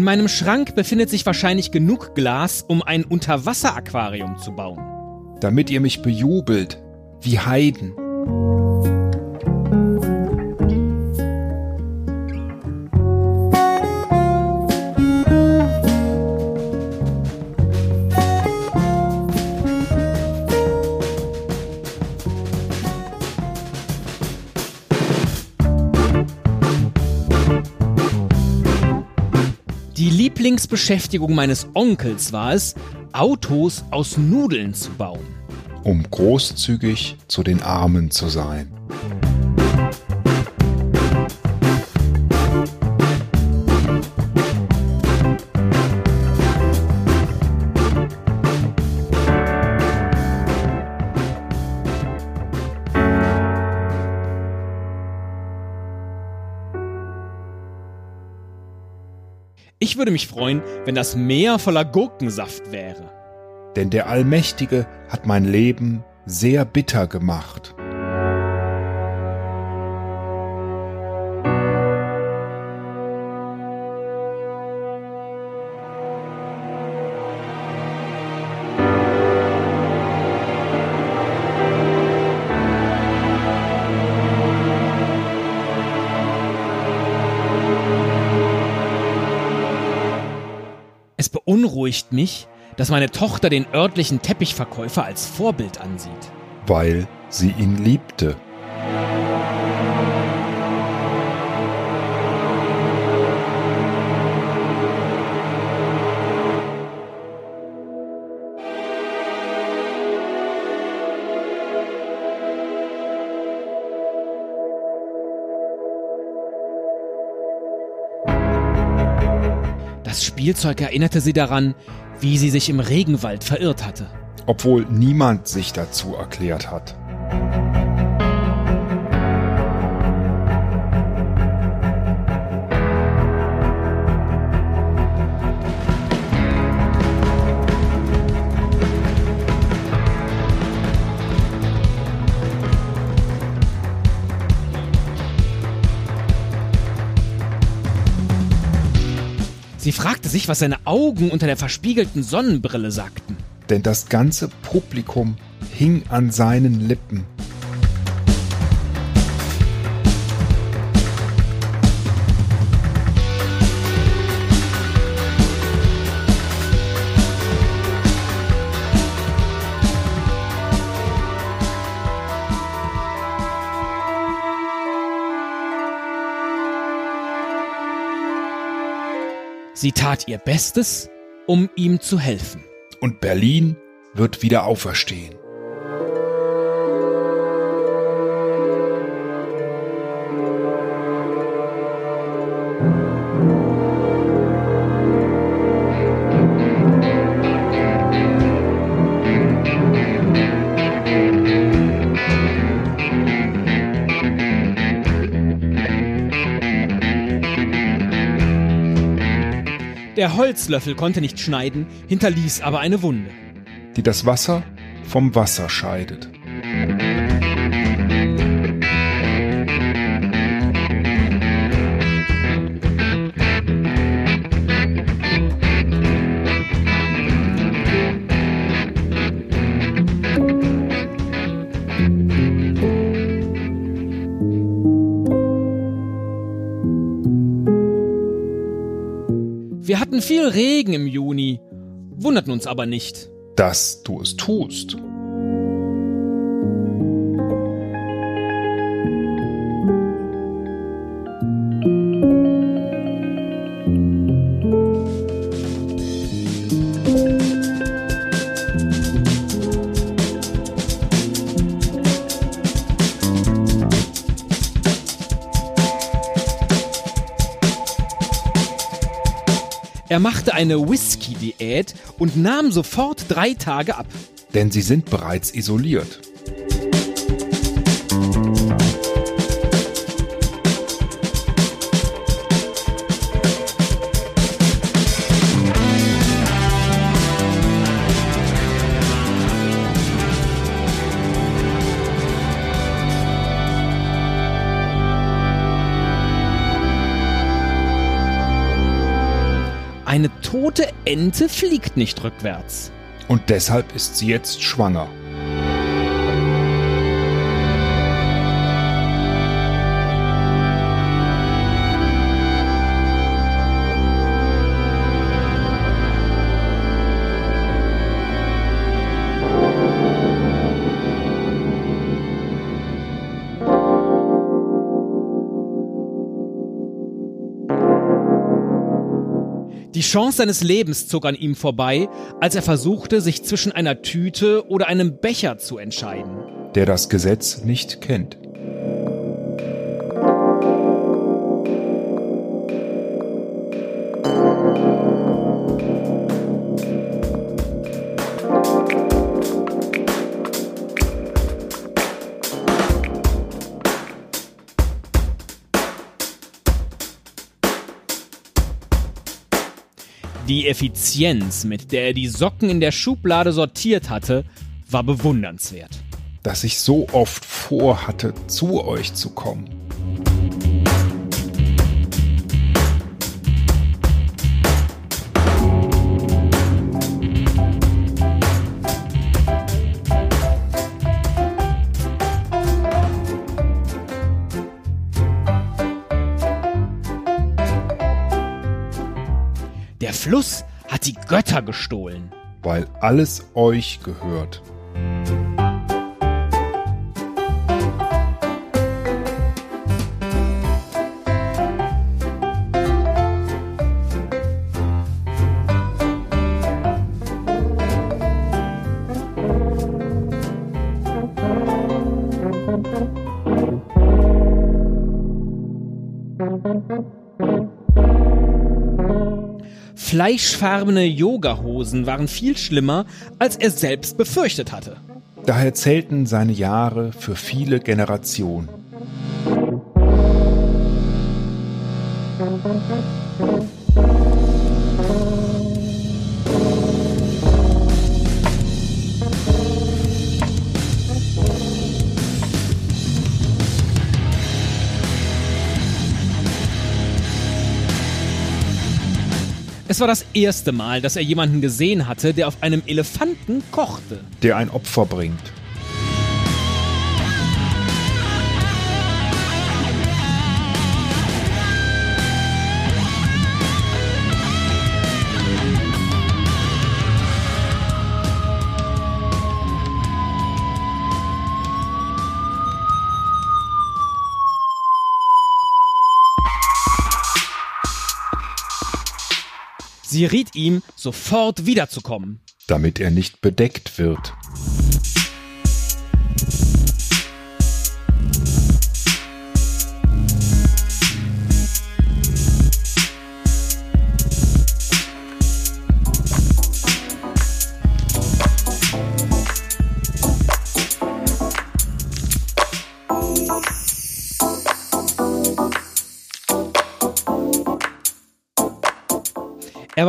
In meinem Schrank befindet sich wahrscheinlich genug Glas, um ein Unterwasseraquarium zu bauen. Damit ihr mich bejubelt, wie Heiden. Lieblingsbeschäftigung meines Onkels war es, Autos aus Nudeln zu bauen. um großzügig zu den Armen zu sein. Ich würde mich freuen, wenn das Meer voller Gurkensaft wäre. Denn der Allmächtige hat mein Leben sehr bitter gemacht. Es beunruhigt mich, dass meine Tochter den örtlichen Teppichverkäufer als Vorbild ansieht. weil sie ihn liebte. Das Spielzeug erinnerte sie daran, wie sie sich im Regenwald verirrt hatte. obwohl niemand sich dazu erklärt hat. Sie fragte sich, was seine Augen unter der verspiegelten Sonnenbrille sagten. Denn das ganze Publikum hing an seinen Lippen. Sie tat ihr Bestes, um ihm zu helfen. Und Berlin wird wieder auferstehen. Der Holzlöffel konnte nicht schneiden, hinterließ aber eine Wunde. die das Wasser vom Wasser scheidet. Regen im Juni, wunderten uns aber nicht. Dass du es tust. Er machte eine Whisky-Diät und nahm sofort drei Tage ab. Denn sie sind bereits isoliert. Eine tote Ente fliegt nicht rückwärts. Und deshalb ist sie jetzt schwanger. Chance seines Lebens zog an ihm vorbei, als er versuchte, sich zwischen einer Tüte oder einem Becher zu entscheiden. Der das Gesetz nicht kennt. Die Effizienz, mit der er die Socken in der Schublade sortiert hatte, war bewundernswert. Dass ich so oft vorhatte, zu euch zu kommen. Der Fluss hat die Götter gestohlen. weil alles euch gehört. Fleischfarbene Yogahosen waren viel schlimmer, als er selbst befürchtet hatte. Daher zählten seine Jahre für viele Generationen. Es war das erste Mal, dass er jemanden gesehen hatte, der auf einem Elefanten kochte. der ein Opfer bringt. Sie riet ihm, sofort wiederzukommen. damit er nicht bedeckt wird.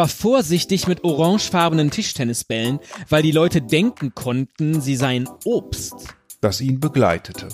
Er war vorsichtig mit orangefarbenen Tischtennisbällen, weil die Leute denken konnten, sie seien Obst. das ihn begleitete.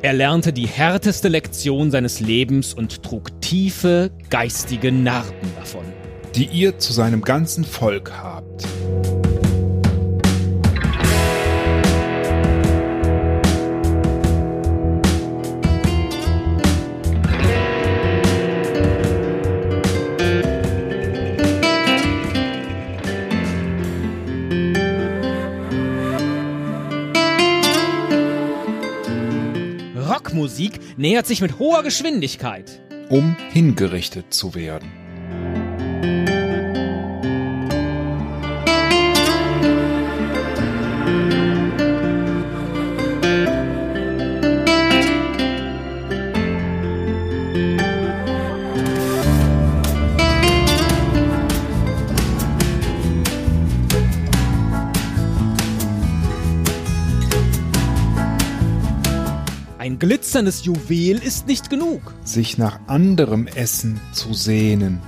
Er lernte die härteste Lektion seines Lebens und trug tiefe geistige Narben davon. die ihr zu seinem ganzen Volk habt. Rockmusik nähert sich mit hoher Geschwindigkeit. um hingerichtet zu werden. Glitzerndes Juwel ist nicht genug. sich nach anderem Essen zu sehnen.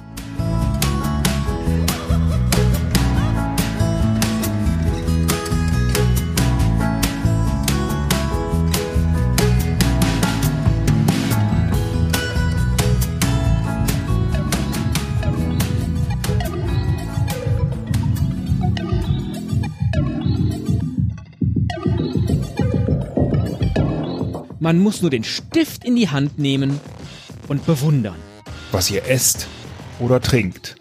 Man muss nur den Stift in die Hand nehmen und bewundern. was ihr esst oder trinkt.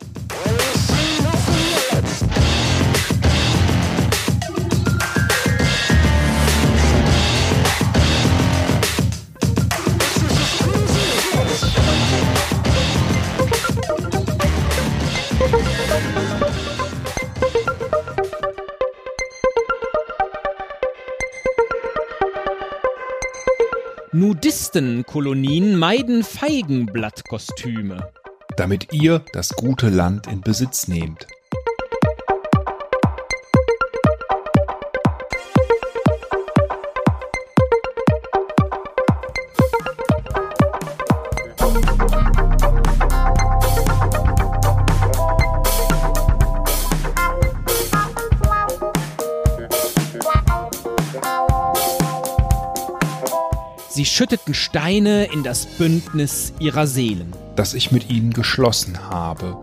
Nudistenkolonien meiden Feigenblattkostüme. damit ihr das gute Land in Besitz nehmt. Sie schütteten Steine in das Bündnis ihrer Seelen. das ich mit ihnen geschlossen habe.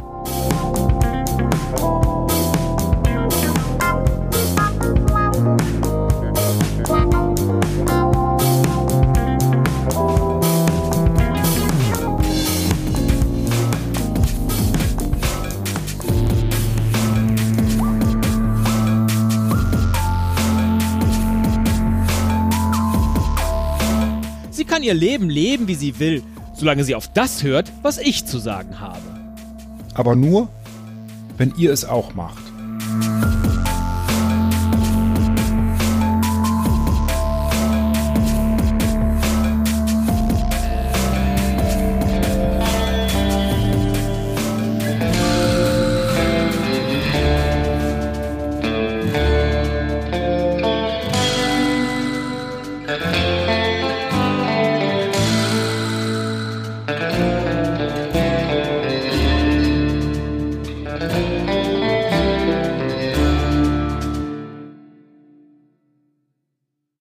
Ihr Leben leben, wie sie will, solange sie auf das hört, was ich zu sagen habe. Aber nur, wenn ihr es auch macht.